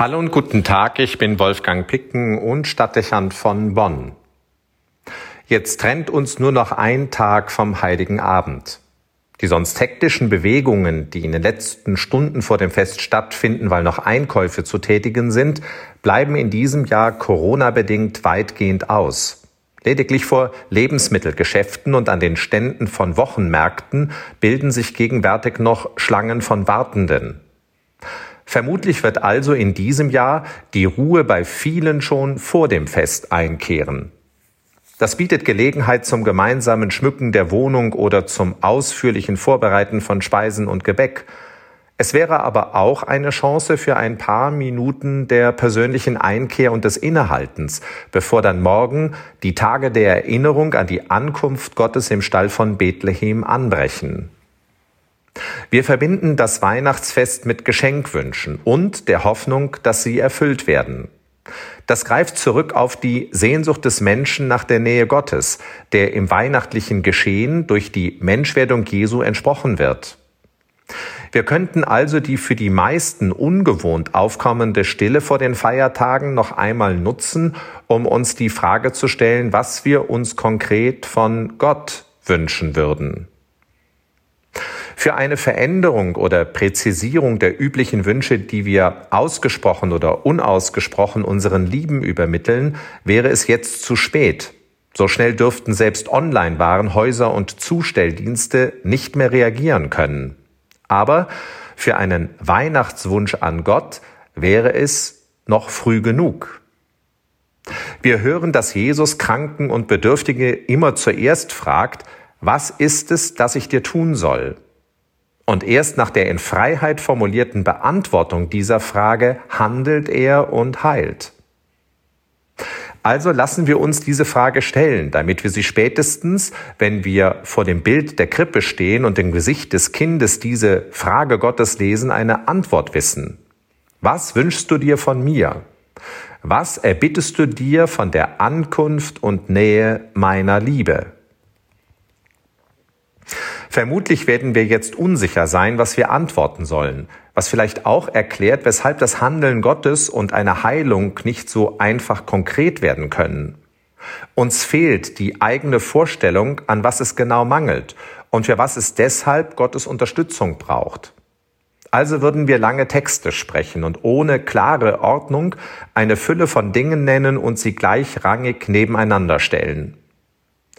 Hallo und guten Tag, ich bin Wolfgang Picken und Stadtdechant von Bonn. Jetzt trennt uns nur noch ein Tag vom Heiligen Abend. Die sonst hektischen Bewegungen, die in den letzten Stunden vor dem Fest stattfinden, weil noch Einkäufe zu tätigen sind, bleiben in diesem Jahr Corona-bedingt weitgehend aus. Lediglich vor Lebensmittelgeschäften und an den Ständen von Wochenmärkten bilden sich gegenwärtig noch Schlangen von Wartenden. Vermutlich wird also in diesem Jahr die Ruhe bei vielen schon vor dem Fest einkehren. Das bietet Gelegenheit zum gemeinsamen Schmücken der Wohnung oder zum ausführlichen Vorbereiten von Speisen und Gebäck. Es wäre aber auch eine Chance für ein paar Minuten der persönlichen Einkehr und des Innehaltens, bevor dann morgen die Tage der Erinnerung an die Ankunft Gottes im Stall von Bethlehem anbrechen. Wir verbinden das Weihnachtsfest mit Geschenkwünschen und der Hoffnung, dass sie erfüllt werden. Das greift zurück auf die Sehnsucht des Menschen nach der Nähe Gottes, der im weihnachtlichen Geschehen durch die Menschwerdung Jesu entsprochen wird. Wir könnten also die für die meisten ungewohnt aufkommende Stille vor den Feiertagen noch einmal nutzen, um uns die Frage zu stellen, was wir uns konkret von Gott wünschen würden. Für eine Veränderung oder Präzisierung der üblichen Wünsche, die wir ausgesprochen oder unausgesprochen unseren Lieben übermitteln, wäre es jetzt zu spät. So schnell dürften selbst Online-Warenhäuser und Zustelldienste nicht mehr reagieren können. Aber für einen Weihnachtswunsch an Gott wäre es noch früh genug. Wir hören, dass Jesus Kranken und Bedürftige immer zuerst fragt, was ist es, das ich dir tun soll? Und erst nach der in Freiheit formulierten Beantwortung dieser Frage handelt er und heilt. Also lassen wir uns diese Frage stellen, damit wir sie spätestens, wenn wir vor dem Bild der Krippe stehen und im Gesicht des Kindes diese Frage Gottes lesen, eine Antwort wissen. Was wünschst du dir von mir? Was erbittest du dir von der Ankunft und Nähe meiner Liebe? Vermutlich werden wir jetzt unsicher sein, was wir antworten sollen, was vielleicht auch erklärt, weshalb das Handeln Gottes und eine Heilung nicht so einfach konkret werden können. Uns fehlt die eigene Vorstellung, an was es genau mangelt und für was es deshalb Gottes Unterstützung braucht. Also würden wir lange Texte sprechen und ohne klare Ordnung eine Fülle von Dingen nennen und sie gleichrangig nebeneinander stellen.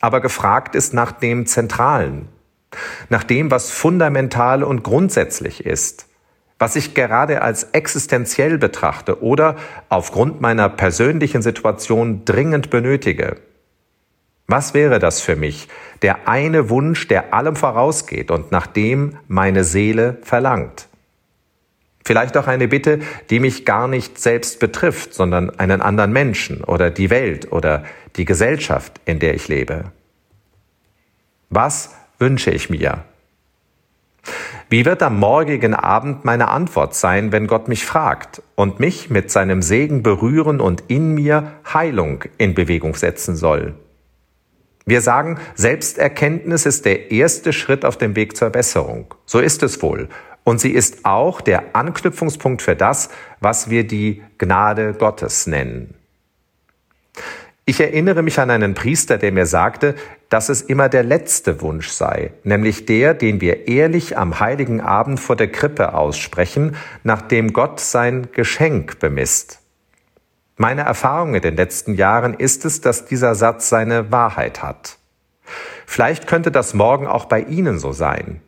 Aber gefragt ist nach dem Zentralen, nach dem, was fundamental und grundsätzlich ist, was ich gerade als existenziell betrachte oder aufgrund meiner persönlichen Situation dringend benötige. Was wäre das für mich, der eine Wunsch, der allem vorausgeht und nach dem meine Seele verlangt? Vielleicht auch eine Bitte, die mich gar nicht selbst betrifft, sondern einen anderen Menschen oder die Welt oder die Gesellschaft, in der ich lebe. Was wünsche ich mir? Wie wird am morgigen Abend meine Antwort sein, wenn Gott mich fragt und mich mit seinem Segen berühren und in mir Heilung in Bewegung setzen soll? Wir sagen, Selbsterkenntnis ist der erste Schritt auf dem Weg zur Besserung. So ist es wohl. Und sie ist auch der Anknüpfungspunkt für das, was wir die Gnade Gottes nennen. Ich erinnere mich an einen Priester, der mir sagte, dass es immer der letzte Wunsch sei, nämlich der, den wir ehrlich am heiligen Abend vor der Krippe aussprechen, nachdem Gott sein Geschenk bemisst. Meine Erfahrung in den letzten Jahren ist es, dass dieser Satz seine Wahrheit hat. Vielleicht könnte das morgen auch bei Ihnen so sein.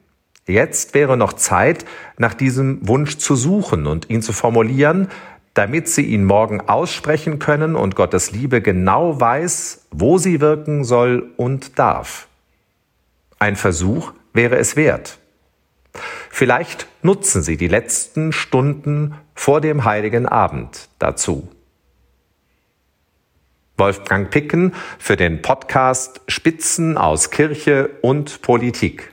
Jetzt wäre noch Zeit, nach diesem Wunsch zu suchen und ihn zu formulieren, damit sie ihn morgen aussprechen können und Gottes Liebe genau weiß, wo sie wirken soll und darf. Ein Versuch wäre es wert. Vielleicht nutzen Sie die letzten Stunden vor dem heiligen Abend dazu. Wolfgang Picken für den Podcast Spitzen aus Kirche und Politik.